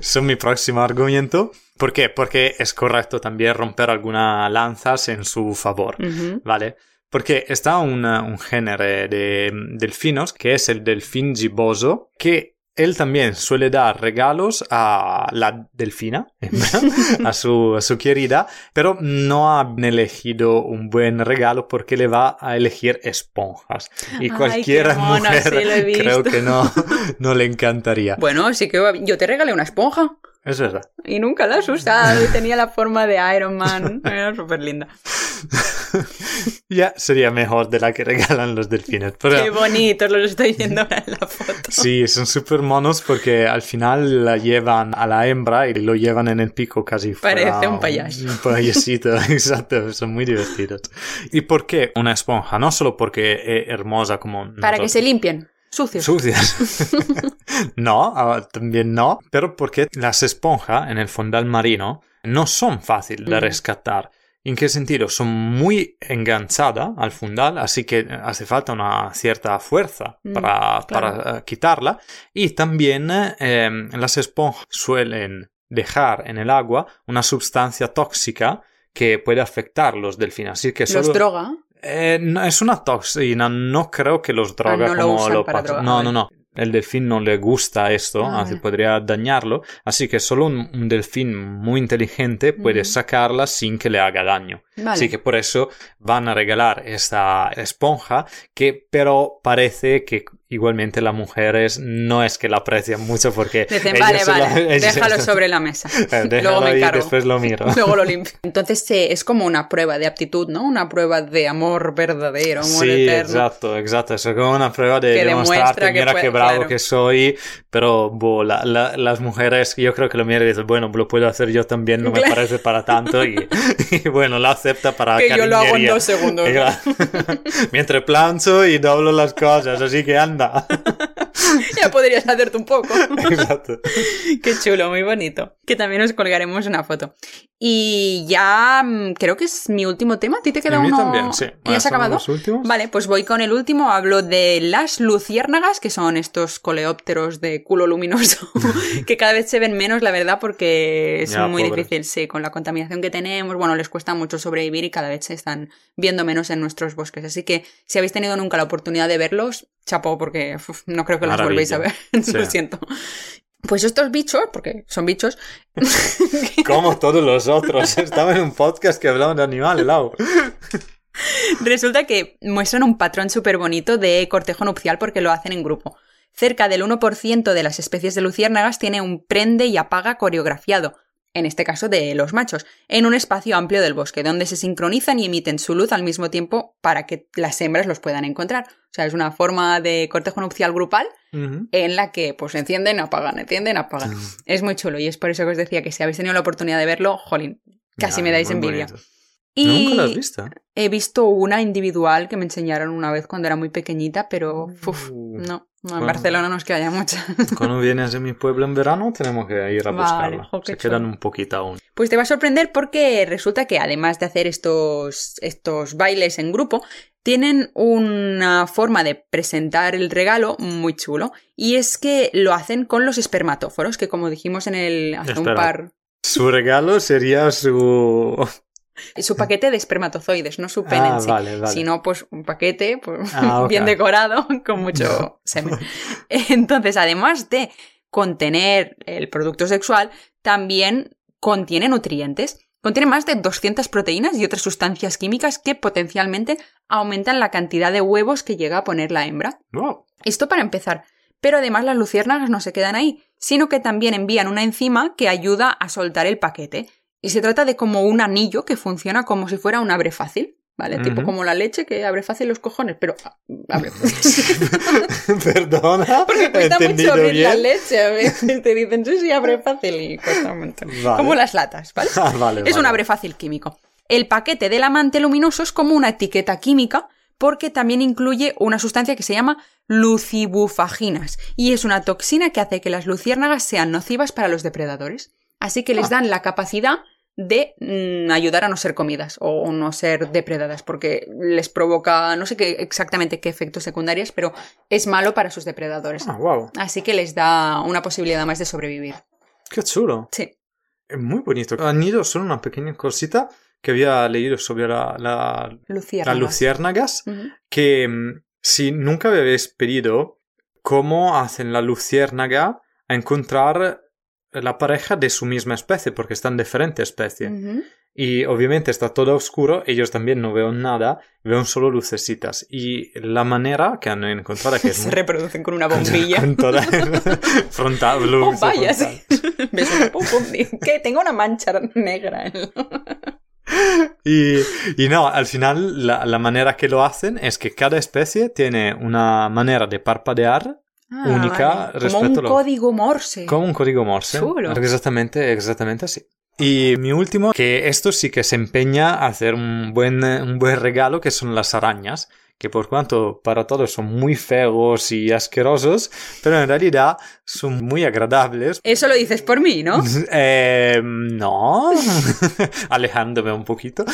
son mi próximo argumento. ¿Por qué? Porque es correcto también romper algunas lanzas en su favor. Ujú. ¿Vale? Porque está una- un género de delfinos que es el delfín giboso, que él también suele dar regalos a la delfina, (laughs) a su, a su querida, pero no ha elegido un buen regalo porque le va a elegir esponjas. Y cualquier mona, mujer sí, (laughs) creo que no, no le encantaría. Bueno, sí que yo te regalé una esponja Es verdad. y nunca la has usado. y Tenía la forma de Iron Man. Era súper linda. (laughs) Ya sería mejor de la que regalan los delfines. Pero... Qué bonitos los estoy viendo ahora en la foto. Sí, son súper monos porque al final la llevan a la hembra y lo llevan en el pico casi fuera Parece un payaso. Un payasito, (laughs) exacto, son muy divertidos. ¿Y por qué una esponja? No solo porque es hermosa como Para que se limpien. Sucios. Sucias. (laughs) no, ah, también no, pero porque las esponjas en el fondal marino no son fáciles de Mm. rescatar. ¿En qué sentido? Son muy enganchadas al fundal, así que hace falta una cierta fuerza Mm, para, claro. para, eh, quitarla. Y también eh, las esponjas suelen dejar en el agua una sustancia tóxica que puede afectar los delfines. Así que Los solo... droga. Eh, no, es una toxina, no creo que los droga Ah, no lo como lo pasa- drogar. No, no, no. El delfín no le gusta esto, Ah, así podría dañarlo. Así que solo un, un delfín muy inteligente puede Ujú. sacarla sin que le haga daño. Vale. Así que por eso van a regalar esta esponja que pero parece que igualmente las mujeres no es que la aprecian mucho porque Dicen, vale, la- vale, (laughs) ellas- déjalo sobre la mesa. (laughs) Luego me ahí y encargo. después lo miro. (laughs) Luego lo limpio. Entonces eh, es como una prueba de aptitud, ¿no? Una prueba de amor verdadero, amor Sí, eterno. exacto, exacto. Es como una prueba de Que demostrarte, que mira puede- qué bravo claro. que soy, pero bo, la- la- las mujeres, yo creo que lo miran y dicen, bueno, lo puedo hacer yo también, no me parece para tanto, y, y bueno, lo hace recepta para Que yo lo hago en dos segundos. (laughs) Mientras plancho y doblo las cosas, así que anda. (laughs) (laughs) ya podrías hacerte un poco. Exacto. (laughs) Qué chulo, muy bonito. Que también os colgaremos una foto. Y ya mm, creo que es mi último tema. ¿A ti te queda uno? también, sí. ¿Ya has acabado? los últimos. Vale, pues voy con el último. Hablo de las luciérnagas, que son estos coleópteros de culo luminoso, (laughs) que cada vez se ven menos, la verdad, porque es Ya, muy pobres. difícil, sí, con la contaminación que tenemos, bueno, les cuesta mucho sobrevivir y cada vez se están viendo menos en nuestros bosques. Así que si habéis tenido nunca la oportunidad de verlos, chapó, porque uf, no creo que los volvéis a ver. (laughs) Maravilla. Lo siento. Pues estos bichos, porque son bichos, (laughs) Como todos los otros. (laughs) Estaba en un podcast que hablaba de animales, Lau. Resulta que muestran un patrón súper bonito de cortejo nupcial porque lo hacen en grupo. Cerca del 1% de las especies de luciérnagas tiene un prende y apaga coreografiado, en este caso de los machos, en un espacio amplio del bosque, donde se sincronizan y emiten su luz al mismo tiempo para que las hembras los puedan encontrar. O sea, es una forma de cortejo nupcial grupal en la que pues encienden, apagan, encienden, apagan. Es muy chulo y es por eso que os decía que si habéis tenido la oportunidad de verlo, jolín, casi Ya, me dais envidia. bonito. Y Nunca lo has visto. he visto una individual que me enseñaron una vez cuando era muy pequeñita, pero uf, Uh, no, no, en bueno. Barcelona no es que haya muchas. (laughs) Cuando vienes de mi pueblo en verano, tenemos que ir a Vale, buscarla. Se quedan un poquito aún. Pues te va a sorprender porque resulta que además de hacer estos, estos bailes en grupo, tienen una forma de presentar el regalo muy chulo. Y es que lo hacen con los espermatóforos, que como dijimos en el hace un par. Su regalo sería su... Su paquete de espermatozoides, no su pene Ah, en sí, vale, vale. sino pues un paquete pues, Ah, (laughs) bien decorado con (laughs) mucho semen. Entonces, además de contener el producto sexual, también contiene nutrientes. Contiene más de 200 proteínas y otras sustancias químicas que potencialmente aumentan la cantidad de huevos que llega a poner la hembra. Esto para empezar. Pero además las luciérnagas no se quedan ahí, sino que también envían una enzima que ayuda a soltar el paquete. Y se trata de como un anillo que funciona como si fuera un abre fácil, ¿vale? Tipo como la leche que abre fácil los cojones, pero abre fácil. (laughs) Perdona. (laughs) Porque ¿he cuesta mucho abrir la leche, a veces (laughs) te dicen, sí, sí, abre fácil y cuesta mucho. Vale. Como las latas, ¿vale? Ah, vale, Es vale. un abre fácil químico. El paquete del amante luminoso es como una etiqueta química porque también incluye una sustancia que se llama lucibufaginas y es una toxina que hace que las luciérnagas sean nocivas para los depredadores. Así que les dan la capacidad de mm, ayudar a no ser comidas o, o no ser depredadas porque les provoca, no sé qué, exactamente qué efectos secundarios, pero es malo para sus depredadores. Ah, wow. Así que les da una posibilidad más de sobrevivir. Qué chulo. Sí. Es muy bonito. Añadido solo una pequeña cosita que había leído sobre la, la, Luciérnagas. las luciérnagas, Ujú. que mm, si nunca me habéis pedido cómo hacen la luciérnaga a encontrar la pareja de su misma especie, porque están diferentes especies. Ujú. Y obviamente está todo oscuro, ellos también no veo nada, veo solo lucecitas. Y la manera que han encontrado que es Se muy- reproducen con una (laughs) bombilla. con toda (laughs) frontal, Oh, luz vaya, frontal. sí. Ves una pum, pum, ¿Qué? Tengo una mancha negra. (laughs) Y, y no, al final la, la manera que lo hacen es que cada especie tiene una manera de parpadear Ah, única vale. Como respecto un a lo- código morse. como un código Morse. Chulo. Exactamente, exactamente así. Y mi último, que esto sí que se empeña a hacer un buen, un buen regalo, que son las arañas, que por cuanto para todos son muy feos y asquerosos, pero en realidad son muy agradables. Eso lo dices por mí, ¿no? (laughs) Eh, no, (laughs) alejándome un poquito.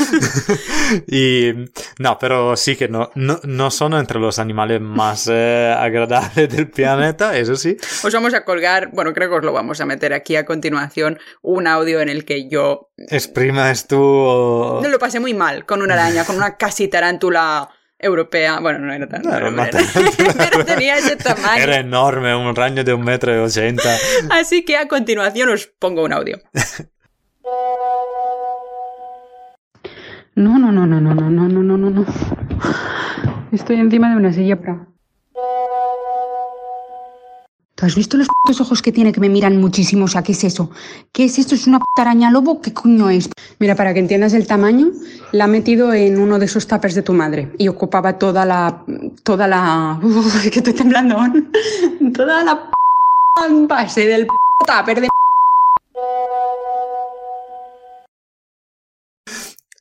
(laughs) y no, pero sí que no, no, no son entre los animales más eh, agradables del planeta, eso sí. Os vamos a colgar, bueno, creo que os lo vamos a meter aquí a continuación, un audio en el que yo Exprimas tú. no lo pasé muy mal con una araña, con una casi tarántula europea. Bueno, no era tan No, era (laughs) pero tenía ese tamaño. Era enorme, un raño de un metro y ochenta. Así que a continuación os pongo un audio. No, no, no, no, no, no, no, no, no, no, no. Estoy encima de una silla para. ¿Tú has visto los putos ojos que tiene que me miran muchísimo? O sea, ¿qué es eso? ¿Qué es esto? ¿Es una puta araña lobo? ¿Qué coño es? Mira, para que entiendas el tamaño, la ha metido en uno de esos tuppers de tu madre y ocupaba toda la. toda la. Uf, (laughs) que estoy temblando. (laughs) toda la (laughs) base del p- tupper de.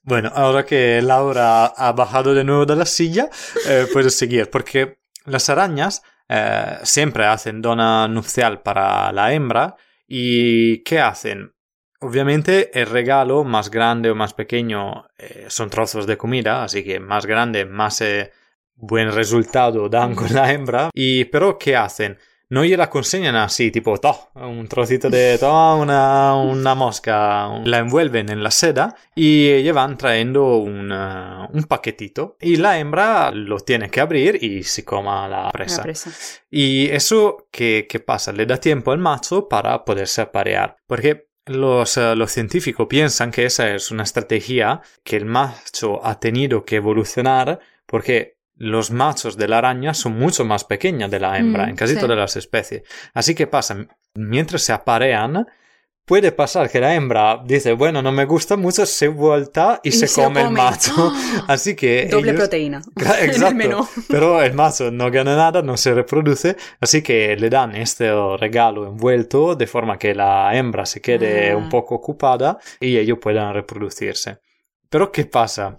Bueno, ahora que Laura ha bajado de nuevo de la silla, eh, puedo seguir, porque las arañas eh, siempre hacen dona nupcial para la hembra y ¿qué hacen? Obviamente el regalo más grande o más pequeño eh, son trozos de comida, así que más grande, más eh, buen resultado dan con la hembra. Y pero ¿qué hacen? No la conseguían así, tipo, to, un trocito de (laughs) to, una, una mosca, la envuelven en la seda y llevan trayendo un, uh, un paquetito. Y la hembra lo tiene que abrir y se coma la presa. La presa. Y eso, ¿qué, qué pasa? Le da tiempo al macho para poderse aparear. Porque los, uh, los científicos piensan que esa es una estrategia que el macho ha tenido que evolucionar porque los machos de la araña son mucho más pequeños de la hembra Mm, en casi sí. todas las especies. Así que pasa, mientras se aparean, puede pasar que la hembra dice, bueno, no me gusta mucho, se vuelta y, Y se, come, el macho. (laughs) Así que... Doble ellos- proteína. (laughs) Claro, (laughs) en el Exacto. menú. Pero el macho no gana nada, no se reproduce, así que le dan este regalo envuelto de forma que la hembra se quede Ah. un poco ocupada y ellos puedan reproducirse. Pero ¿qué pasa?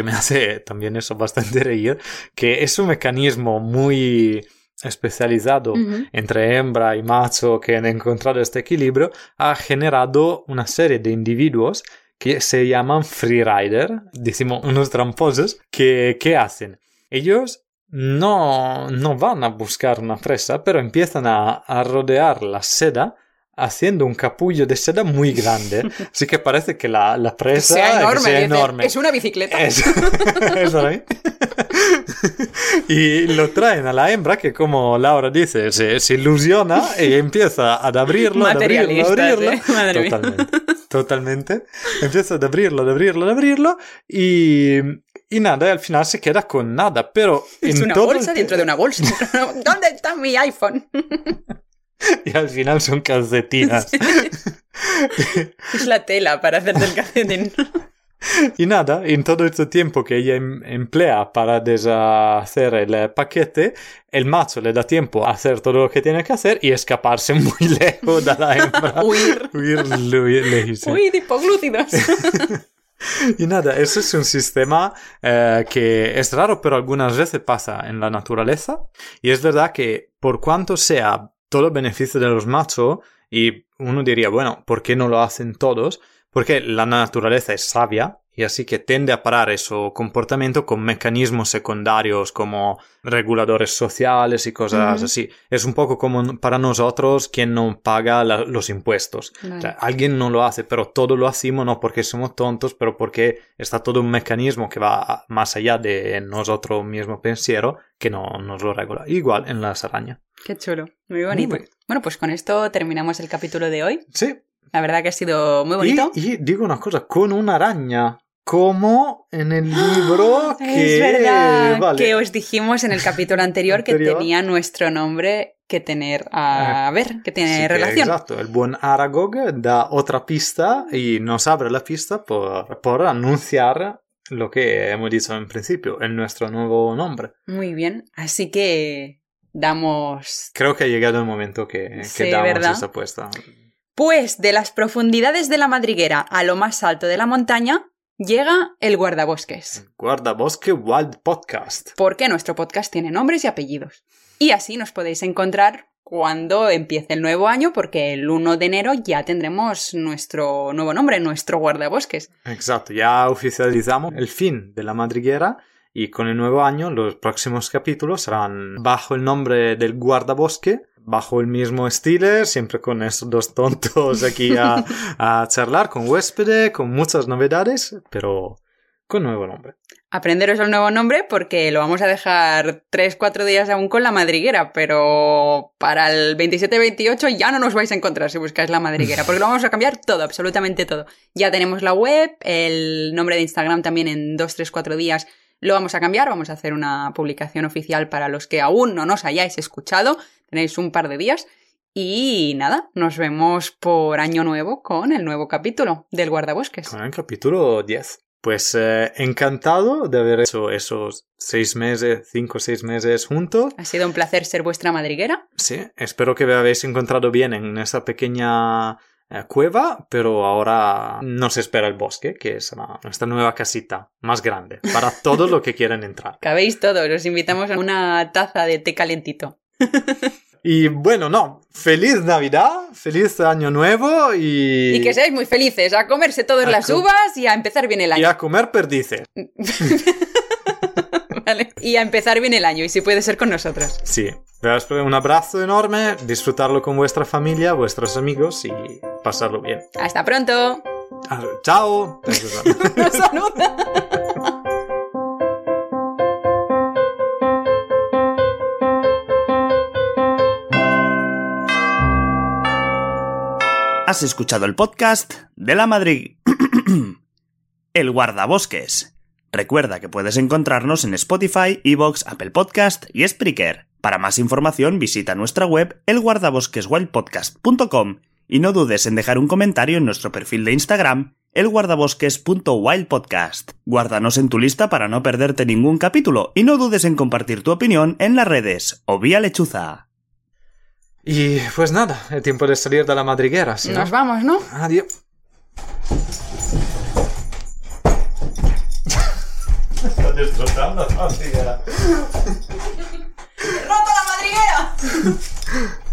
Que me hace también eso bastante (laughs) reír, que es un mecanismo muy especializado entre hembra y macho que han encontrado este equilibrio, ha generado una serie de individuos que se llaman freerider, decimos unos tramposos, que ¿qué hacen? Ellos no, no van a buscar una presa, pero empiezan a, a rodear la seda haciendo un capullo de seda muy grande. (laughs) Así que parece que la, la presa sea enorme. sea enorme. Es una bicicleta. Es- (laughs) ahí. (laughs) y lo traen a la hembra que, como Laura dice, se, se ilusiona y empieza a abrirlo, a abrirlo, a Materialistas, abrirlo. ¿eh? Madre mía. Totalmente. Totalmente. Empieza a abrirlo, a abrirlo, a abrirlo y, y nada, y al final se queda con nada. Pero Es en una todo bolsa dentro de una bolsa. ¿Dónde está mi iPhone? (laughs) Y al final son calcetinas. (laughs) es la tela para hacerte el calcetín. (laughs) Y nada, en todo este tiempo que ella em- emplea para deshacer el paquete, el macho le da tiempo a hacer todo lo que tiene que hacer y escaparse muy lejos de la hembra. Huir. Huir lejísimo. Uy, de hipoglútidos. Y nada, eso es un sistema eh, que es raro, pero algunas veces pasa en la naturaleza. Y es verdad que por cuanto sea todo el beneficio de los machos, y uno diría, bueno, ¿por qué no lo hacen todos? Porque la naturaleza es sabia y así que tiende a parar ese comportamiento con mecanismos secundarios como reguladores sociales y cosas Ujú. así. Es un poco como para nosotros quien no paga la- los impuestos. Vale. O sea, alguien no lo hace, pero todo lo hacemos no porque somos tontos, pero porque está todo un mecanismo que va a- más allá de nosotros mismo pensiero que no nos lo regula. Igual en las arañas. Qué chulo. Muy bonito. bonito. Bueno, pues con esto terminamos el capítulo de hoy. Sí. La verdad que ha sido muy Y, bonito. y digo una cosa, con una araña, como en el libro (gasps) que... es verdad vale. que os dijimos en el capítulo anterior, que Anterior. tenía nuestro nombre que tener a, Ah, ver, que tiene Sí, que relación. exacto, el buen Aragog da otra pista y nos abre la pista por, por anunciar lo que hemos dicho en principio, en nuestro nuevo nombre. Muy bien. Así que damos Creo que ha llegado el momento que, que Sí, damos ¿verdad? esta apuesta. Pues de las profundidades de la madriguera a lo más alto de la montaña llega el guardabosques. Guardabosque Wild Podcast. Porque nuestro podcast tiene nombres y apellidos. Y así nos podéis encontrar cuando empiece el nuevo año, porque el 1 de enero ya tendremos nuestro nuevo nombre, nuestro guardabosques. Exacto, ya oficializamos el fin de la madriguera y con el nuevo año los próximos capítulos serán bajo el nombre del guardabosque, bajo el mismo estilo, siempre con esos dos tontos aquí a, (laughs) a charlar con huésped, con muchas novedades, pero con nuevo nombre. Aprenderos el nuevo nombre porque lo vamos a dejar 3-4 días aún con la madriguera, pero para el 27-28 ya no nos vais a encontrar si buscáis la madriguera, porque lo vamos a cambiar todo, absolutamente todo. Ya tenemos la web, el nombre de Instagram también en 2-3-4 días lo vamos a cambiar, vamos a hacer una publicación oficial para los que aún no nos hayáis escuchado, tenéis un par de días. Y nada, nos vemos por año nuevo con el nuevo capítulo del guardabosques. Con el capítulo 10. Pues eh, encantado de haber hecho esos seis meses, cinco o seis meses juntos. Ha sido un placer ser vuestra madriguera. Sí, espero que me habéis encontrado bien en esa pequeña eh, cueva, pero ahora nos espera el bosque, que es nuestra nueva casita más grande, para todos los que quieran entrar. (laughs) Cabéis todos, os invitamos a una taza de té calentito. (laughs) Y bueno, no, feliz Navidad, feliz Año Nuevo y... Y que seáis muy felices, a comerse todas A las com- uvas y a empezar bien el y año. a comer perdices. (laughs) ¿vale? Y a empezar bien el año, y si puede ser con nosotros. Sí, un abrazo enorme, disfrutarlo con vuestra familia, vuestros amigos y pasarlo bien. Hasta pronto. Chao. (laughs) Nos saluda. Has escuchado el podcast de la Madrid. (clears throat) el guardabosques. Recuerda que puedes encontrarnos en Spotify, Evox, Apple Podcast y Spreaker. Para más información visita nuestra web elguardabosqueswildpodcast.com y no dudes en dejar un comentario en nuestro perfil de Instagram elguardabosques.wildpodcast. Guárdanos en tu lista para no perderte ningún capítulo y no dudes en compartir tu opinión en las redes o vía lechuza. Y pues nada, el tiempo de salir de la madriguera, ¿sí? Nos vamos, ¿no? Adiós. Está destrozando la madriguera. ¡Roto la madriguera! (laughs)